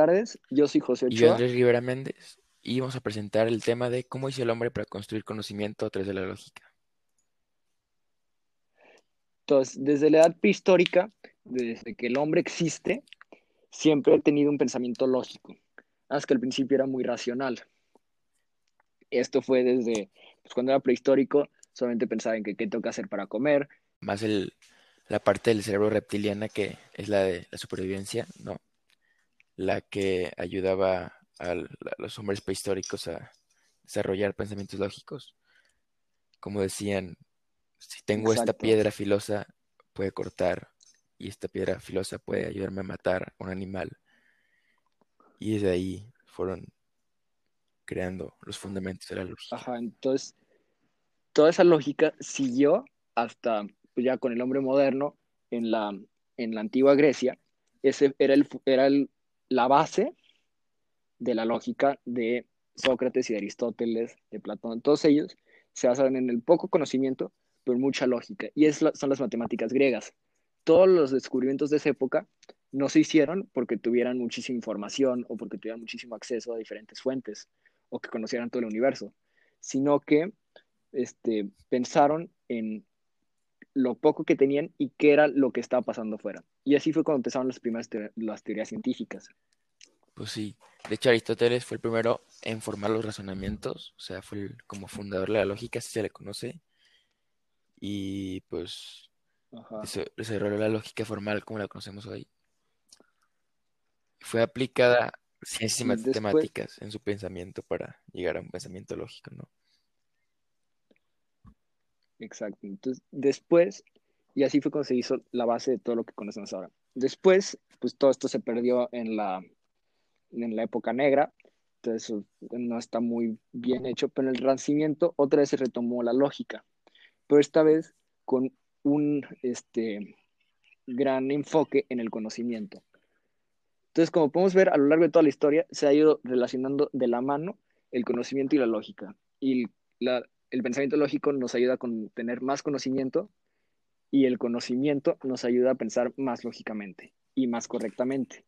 tardes. Yo soy José Y yo, Ochoa. Andrés Rivera Méndez, y vamos a presentar el tema de cómo hizo el hombre para construir conocimiento a través de la lógica. Entonces, desde la edad prehistórica, desde que el hombre existe, siempre ha tenido un pensamiento lógico, hasta que al principio era muy racional. Esto fue desde pues, cuando era prehistórico, solamente pensaba en que qué que hacer para comer, Más el, la parte del cerebro reptiliana que es la de la supervivencia, ¿no? La que ayudaba a los hombres prehistóricos a desarrollar pensamientos lógicos. Como decían, si tengo esta piedra filosa, puede cortar, y esta piedra filosa puede ayudarme a matar a un animal. Y desde ahí fueron creando los fundamentos de la lógica. Ajá, entonces toda esa lógica siguió hasta pues, ya con el hombre moderno en la, en la antigua Grecia. Ese era, el, era el- la base de la lógica de Sócrates y de Aristóteles, de Platón. Todos ellos se basaban en el poco conocimiento, pero mucha lógica. Y es son las matemáticas griegas. Todos los descubrimientos de esa época no se hicieron porque tuvieran muchísima información o porque tuvieran muchísimo acceso a diferentes fuentes o que conocieran todo el universo, sino que este, pensaron en lo poco que tenían y qué era lo que estaba pasando afuera. Y así fue cuando empezaron las primeras teor- las teorías científicas. Pues sí, de hecho Aristóteles fue el primero en formar los razonamientos, o sea, fue el- como fundador de la lógica, así se le conoce, y pues Ajá. desarrolló la lógica formal como la conocemos hoy. Fue aplicada ciencias y después, matemáticas en su pensamiento para llegar a un pensamiento lógico, ¿no? exacto. Entonces, después, y así fue cuando se hizo la base de todo lo que conocemos ahora. Después, pues todo esto se perdió en la, en la época negra, entonces no está muy bien hecho, pero en el Renacimiento otra vez se retomó la lógica, pero esta vez con un este, gran enfoque en el conocimiento. Entonces, como podemos ver a lo largo de toda la historia, se ha ido relacionando de la mano el conocimiento y la lógica. Y la- el pensamiento lógico nos ayuda a con- tener más conocimiento y el conocimiento nos ayuda a pensar más lógicamente y más correctamente.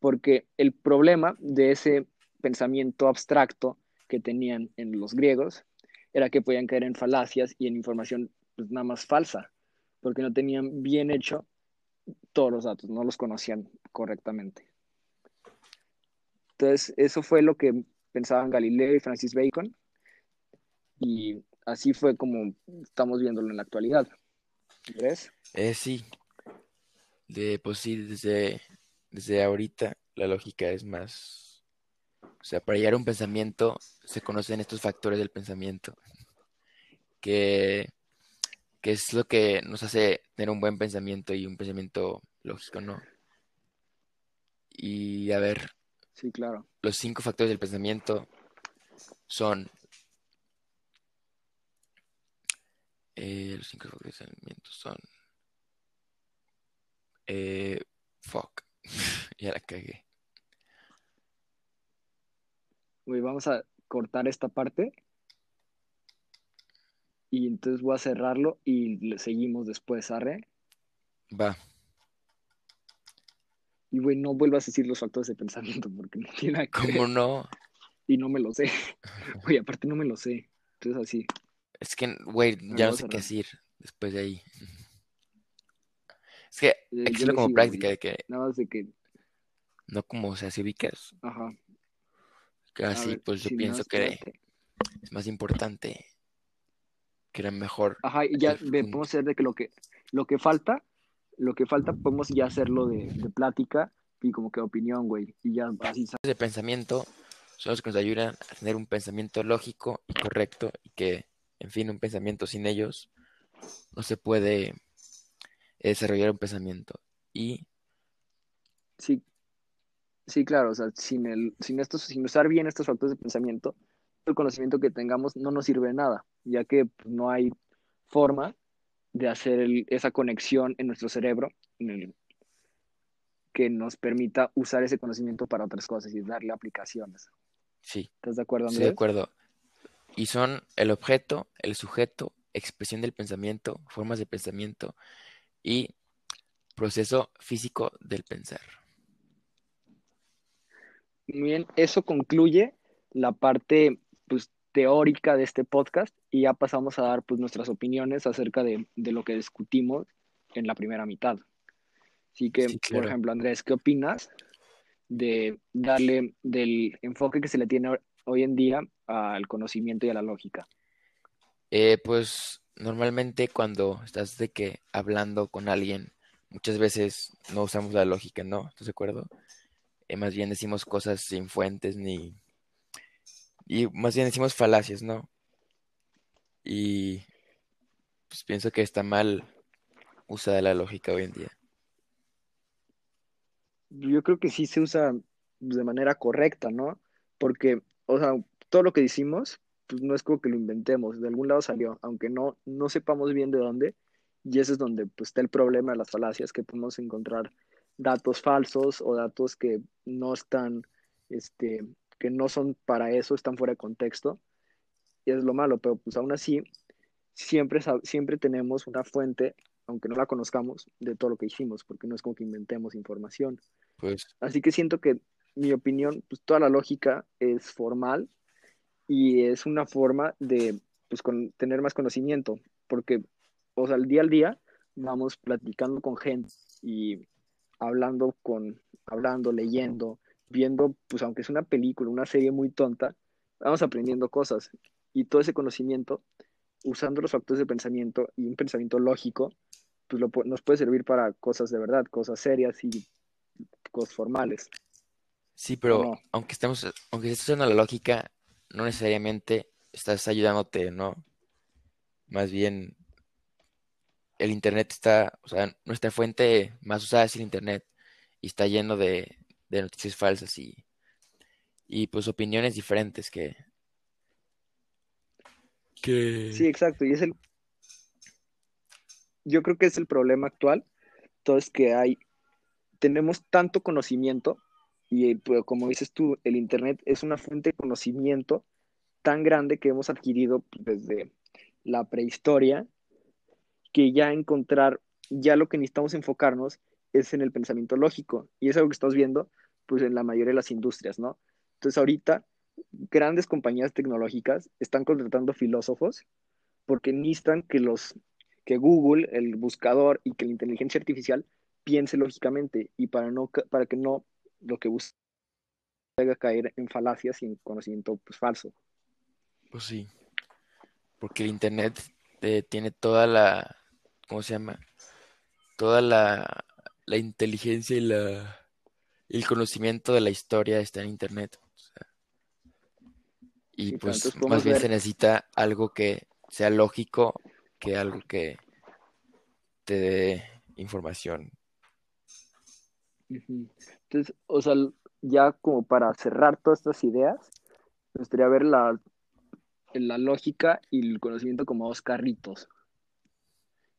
Porque el problema de ese pensamiento abstracto que tenían en los griegos era que podían caer en falacias y en información pues, nada más falsa, porque no tenían bien hecho todos los datos, no los conocían correctamente. Entonces, eso fue lo que pensaban Galileo y Francis Bacon, y así fue como estamos viéndolo en la actualidad. ¿Ves? Eh, sí, de, pues sí, desde, desde ahorita la lógica es más, o sea, para llegar a un pensamiento se conocen estos factores del pensamiento, que, que es lo que nos hace tener un buen pensamiento y un pensamiento lógico, ¿no? Y a ver, Sí, claro. los cinco factores del pensamiento son, eh, los cinco factores pensamiento son, eh, fuck, ya la cagué. Güey, vamos a cortar esta parte y entonces voy a cerrarlo y le seguimos después, ¿arre? Va, Y güey, no vuelvas a decir los factores de pensamiento porque no tiene nada que ¿cómo ver no? y no me lo sé. Güey, aparte no me lo sé. Entonces así. Es que, güey, ya no sé qué decir después de ahí. Es que hay que hacerlo como práctica, de que Nada más de que, no como, o sea, si ubicas, ajá. así, ver, pues yo pienso que espérate. es más importante, que era mejor Ajá, y ya hacer podemos hacer de que lo que lo que falta, lo que falta podemos ya hacerlo de, de plática y como que opinión, güey. Y ya así de pensamiento son los que nos ayudan a tener un pensamiento lógico y correcto y que, en fin, un pensamiento sin ellos no se puede desarrollar un pensamiento. Y Sí, sí, claro, o sea, sin el, sin estos, sin usar bien estos factores de pensamiento, el conocimiento que tengamos no nos sirve de nada, ya que pues, no hay forma de hacer el- esa conexión en nuestro cerebro en el- que nos permita usar ese conocimiento para otras cosas y darle aplicaciones. sí, ¿Estás de acuerdo, estoy de Andrés? acuerdo. Y son el objeto, el sujeto, expresión del pensamiento, formas de pensamiento y proceso físico del pensar. bien, eso concluye la parte pues, teórica de este podcast y ya pasamos a dar pues, nuestras opiniones acerca de, de lo que discutimos en la primera mitad. Así que, Sí, por ejemplo, Andrés, ¿qué opinas de darle del enfoque que se le tiene ho- hoy en día al conocimiento y a la lógica? Eh, pues normalmente cuando estás de que hablando con alguien, muchas veces no usamos la lógica, ¿no? ¿Estás de acuerdo? Eh, más bien decimos cosas sin fuentes ni... Y más bien decimos falacias, ¿no? Y pues pienso que está mal usada la lógica hoy en día. Yo creo que sí se usa de manera correcta, ¿no? Porque, o sea, todo lo que decimos, pues no es como que lo inventemos, de algún lado salió, aunque no, no sepamos bien de dónde, y ese es donde pues, está el problema de las falacias, que podemos encontrar datos falsos o datos que no están, este, que no son para eso, están fuera de contexto, y es lo malo, pero pues aún así, siempre, siempre tenemos una fuente, aunque no la conozcamos, de todo lo que hicimos, porque no es como que inventemos información. Pues Así que siento que mi opinión, pues toda la lógica es formal y es una forma de pues, con, tener más conocimiento, porque, o sea, al día al día vamos platicando con gente y hablando con, hablando, leyendo, viendo, pues aunque es una película, una serie muy tonta, vamos aprendiendo cosas y todo ese conocimiento, usando los factores de pensamiento y un pensamiento lógico, pues lo, nos puede servir para cosas de verdad, cosas serias y cosas formales. sí, ¿O pero no? aunque estemos, aunque estés usando la lógica, no necesariamente estás ayudándote, ¿no? Más bien el internet está, o sea, nuestra fuente más usada es el internet y está lleno de, de noticias falsas y, y pues opiniones diferentes que, que Sí, exacto. Y es el, yo creo que es el problema actual. Todo es que hay, tenemos tanto conocimiento y como dices tú, el Internet es una fuente de conocimiento tan grande que hemos adquirido desde la prehistoria que ya encontrar, ya lo que necesitamos enfocarnos es en el pensamiento lógico. Y es algo que estamos viendo pues en la mayoría de las industrias, ¿no? Entonces ahorita grandes compañías tecnológicas están contratando filósofos porque necesitan que los que Google, el buscador y que la inteligencia artificial piense lógicamente y para no para que no lo que busca haga caer en falacias y en conocimiento pues, falso. pues sí, porque el internet eh, tiene toda la, ¿cómo se llama? Toda la, la inteligencia y la, el conocimiento de la historia está en internet. o sea, y pues más bien ver, se necesita algo que sea lógico que algo que te dé información. Entonces, o sea, ya como para cerrar todas estas ideas, me gustaría ver la, la lógica y el conocimiento como dos carritos.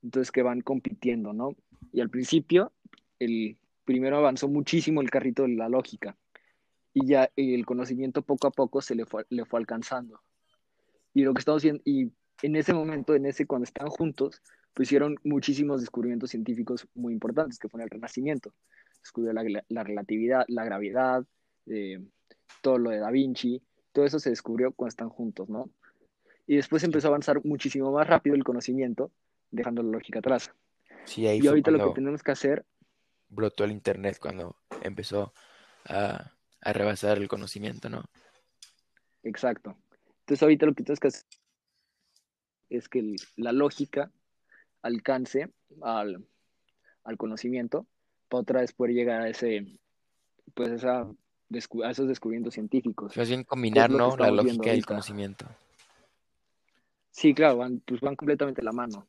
entonces que van compitiendo, ¿no? Y al principio, el primero avanzó muchísimo el carrito de la lógica y ya el conocimiento poco a poco se le fue, le fue alcanzando. Y lo que estamos y en ese momento, en ese cuando están juntos, pues hicieron muchísimos descubrimientos científicos muy importantes, que fue el Renacimiento. Descubrió la, la relatividad, la gravedad, eh, todo lo de Da Vinci, todo eso se descubrió cuando están juntos, ¿no? Y después empezó a avanzar muchísimo más rápido el conocimiento, dejando la lógica atrás. sí, ahí Y ahorita lo que tenemos que hacer, brotó el internet, cuando empezó a, a rebasar el conocimiento, ¿no? exacto. Entonces ahorita lo que tenemos que hacer es que el- la lógica alcance al, al conocimiento para otra vez poder llegar a ese, pues esa, a esos descubrimientos científicos, Más bien combinar, ¿no? La lógica y el conocimiento. Sí, claro, van, pues van completamente la mano.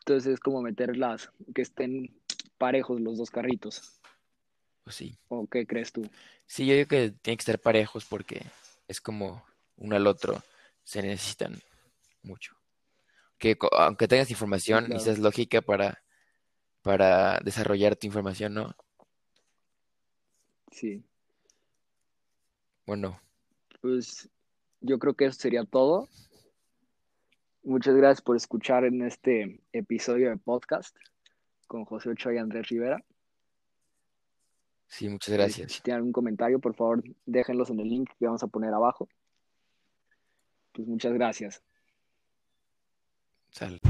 Entonces es como meterlas, que estén parejos los dos carritos. Pues sí. ¿O qué crees tú? Sí, yo digo que tiene que estar parejos porque es como uno al otro, se necesitan mucho. Que aunque tengas información, claro. necesitas lógica para, para desarrollar tu información, ¿no? Sí. Bueno, Pues yo creo que eso sería todo. Muchas gracias por escuchar en este episodio de podcast con José Ochoa y Andrés Rivera. Sí, muchas gracias. Si tienen algún comentario, por favor, déjenlos en el link que vamos a poner abajo. Pues muchas gracias. Sal.